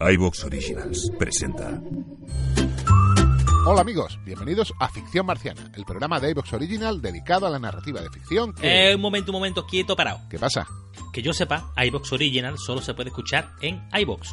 iVox Originals presenta. Hola amigos, bienvenidos a Ficción Marciana, el programa de iVox Original dedicado a la narrativa de ficción que... Eh, un momento, un momento, quieto, parado. ¿Qué pasa? Que yo sepa, iBox Original solo se puede escuchar en iBox.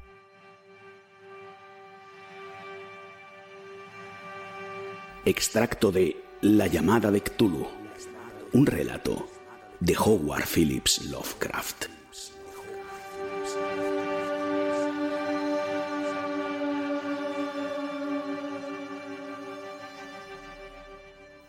Extracto de La llamada de Cthulhu. Un relato de Howard Phillips Lovecraft.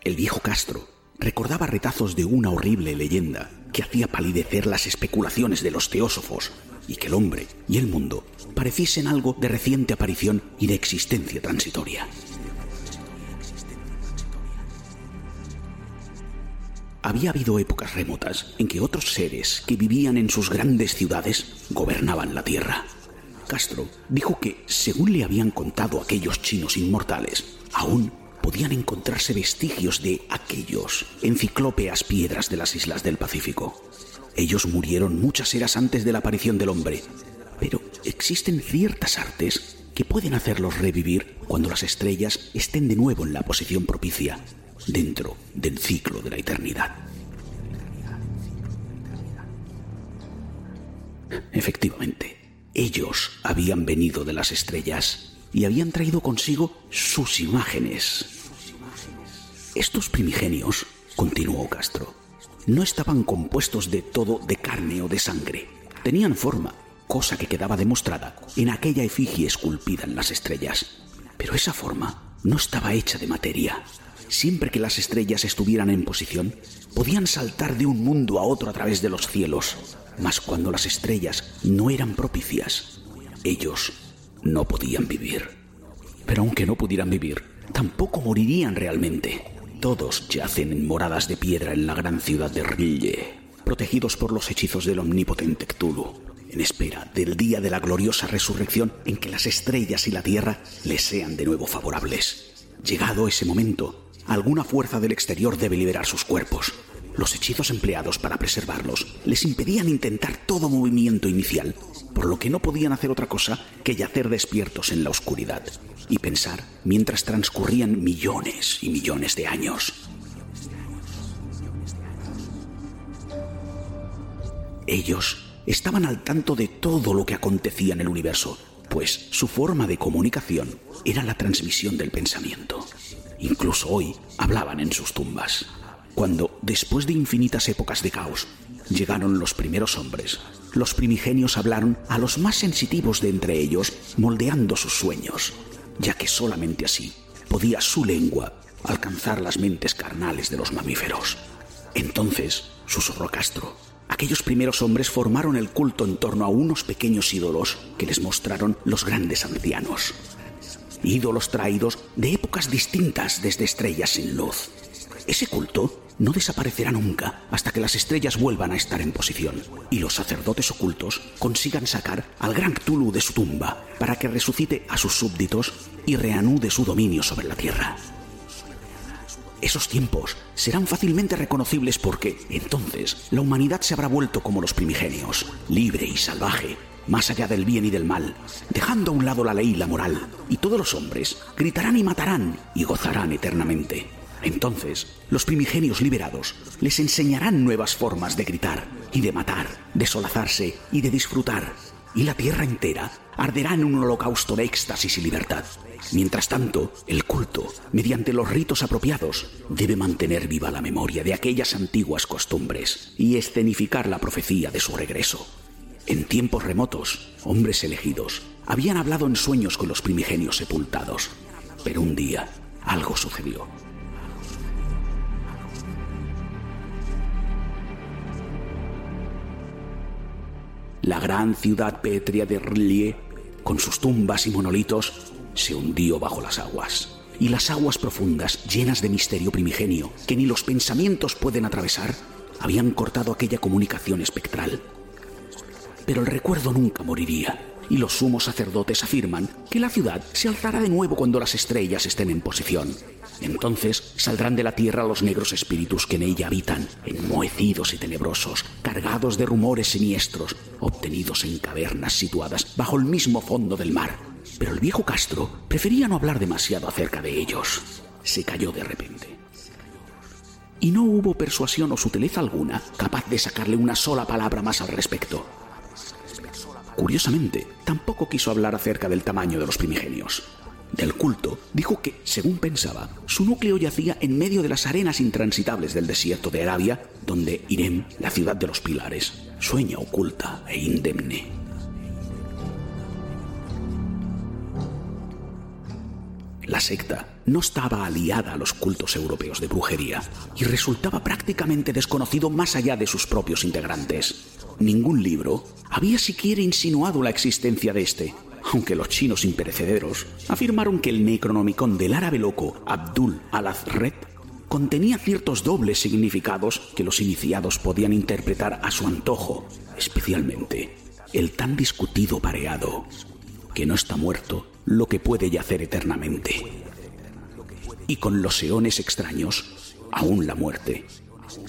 El viejo Castro recordaba retazos de una horrible leyenda que hacía palidecer las especulaciones de los teósofos y que el hombre y el mundo pareciesen algo de reciente aparición y de existencia transitoria. Había habido épocas remotas en que otros seres que vivían en sus grandes ciudades gobernaban la tierra. Castro dijo que, según le habían contado aquellos chinos inmortales, aún podían encontrarse vestigios de aquellos en ciclópeas piedras de las islas del Pacífico. Ellos murieron muchas eras antes de la aparición del hombre, pero existen ciertas artes que pueden hacerlos revivir cuando las estrellas estén de nuevo en la posición propicia, dentro del ciclo de la eternidad. Efectivamente, ellos habían venido de las estrellas y habían traído consigo sus imágenes. Estos primigenios, continuó Castro, no estaban compuestos de todo de carne o de sangre. Tenían forma, cosa que quedaba demostrada en aquella efigie esculpida en las estrellas. Pero esa forma no estaba hecha de materia. Siempre que las estrellas estuvieran en posición, podían saltar de un mundo a otro a través de los cielos. Mas cuando las estrellas no eran propicias, ellos no podían vivir. Pero aunque no pudieran vivir, tampoco morirían realmente. Todos yacen en moradas de piedra en la gran ciudad de Rille, protegidos por los hechizos del omnipotente Cthulhu, en espera del día de la gloriosa resurrección en que las estrellas y la tierra les sean de nuevo favorables. Llegado ese momento, alguna fuerza del exterior debe liberar sus cuerpos. Los hechizos empleados para preservarlos les impedían intentar todo movimiento inicial, por lo que no podían hacer otra cosa que yacer despiertos en la oscuridad y pensar mientras transcurrían millones y millones de años. Ellos estaban al tanto de todo lo que acontecía en el universo, pues su forma de comunicación era la transmisión del pensamiento. Incluso hoy hablaban en sus tumbas. Cuando, después de infinitas épocas de caos, llegaron los primeros hombres, los primigenios hablaron a los más sensitivos de entre ellos, moldeando sus sueños, ya que solamente así podía su lengua alcanzar las mentes carnales de los mamíferos. Entonces, susurró Castro, aquellos primeros hombres formaron el culto en torno a unos pequeños ídolos que les mostraron los grandes ancianos. Ídolos traídos de épocas distintas desde estrellas sin luz. Ese culto no desaparecerá nunca hasta que las estrellas vuelvan a estar en posición y los sacerdotes ocultos consigan sacar al gran Cthulhu de su tumba para que resucite a sus súbditos y reanude su dominio sobre la Tierra. Esos tiempos serán fácilmente reconocibles porque entonces la humanidad se habrá vuelto como los primigenios, libre y salvaje, más allá del bien y del mal, dejando a un lado la ley y la moral, y todos los hombres gritarán y matarán y gozarán eternamente. Entonces, los primigenios liberados les enseñarán nuevas formas de gritar y de matar, de solazarse y de disfrutar, y la tierra entera arderá en un holocausto de éxtasis y libertad. Mientras tanto, el culto, mediante los ritos apropiados, debe mantener viva la memoria de aquellas antiguas costumbres y escenificar la profecía de su regreso. En tiempos remotos, hombres elegidos habían hablado en sueños con los primigenios sepultados, pero un día algo sucedió. La gran ciudad pétrea de Rlie, con sus tumbas y monolitos, se hundió bajo las aguas. Y las aguas profundas, llenas de misterio primigenio, que ni los pensamientos pueden atravesar, habían cortado aquella comunicación espectral. Pero el recuerdo nunca moriría, y los sumos sacerdotes afirman que la ciudad se alzará de nuevo cuando las estrellas estén en posición. Entonces saldrán de la tierra los negros espíritus que en ella habitan, enmohecidos y tenebrosos, cargados de rumores siniestros, obtenidos en cavernas situadas bajo el mismo fondo del mar. Pero el viejo Castro prefería no hablar demasiado acerca de ellos. Se cayó de repente. Y no hubo persuasión o sutileza alguna capaz de sacarle una sola palabra más al respecto. Curiosamente, tampoco quiso hablar acerca del tamaño de los primigenios. Del culto, dijo que, según pensaba, su núcleo yacía en medio de las arenas intransitables del desierto de Arabia, donde Irem, la ciudad de los pilares, sueña oculta e indemne. La secta no estaba aliada a los cultos europeos de brujería y resultaba prácticamente desconocido más allá de sus propios integrantes. Ningún libro había siquiera insinuado la existencia de este, aunque los chinos imperecederos afirmaron que el Necronomicon del árabe loco Abdul al-Azred contenía ciertos dobles significados que los iniciados podían interpretar a su antojo, especialmente el tan discutido pareado, que no está muerto lo que puede yacer eternamente. Y con los eones extraños, aún la muerte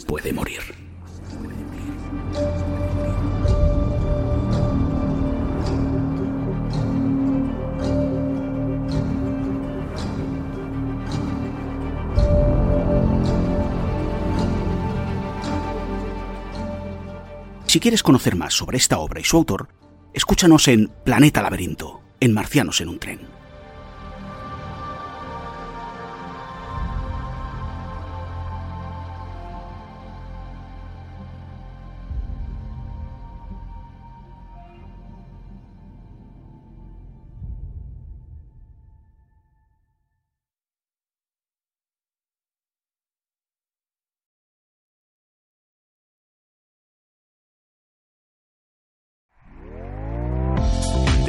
puede morir. Si quieres conocer más sobre esta obra y su autor, escúchanos en Planeta Laberinto, en Marcianos en un tren.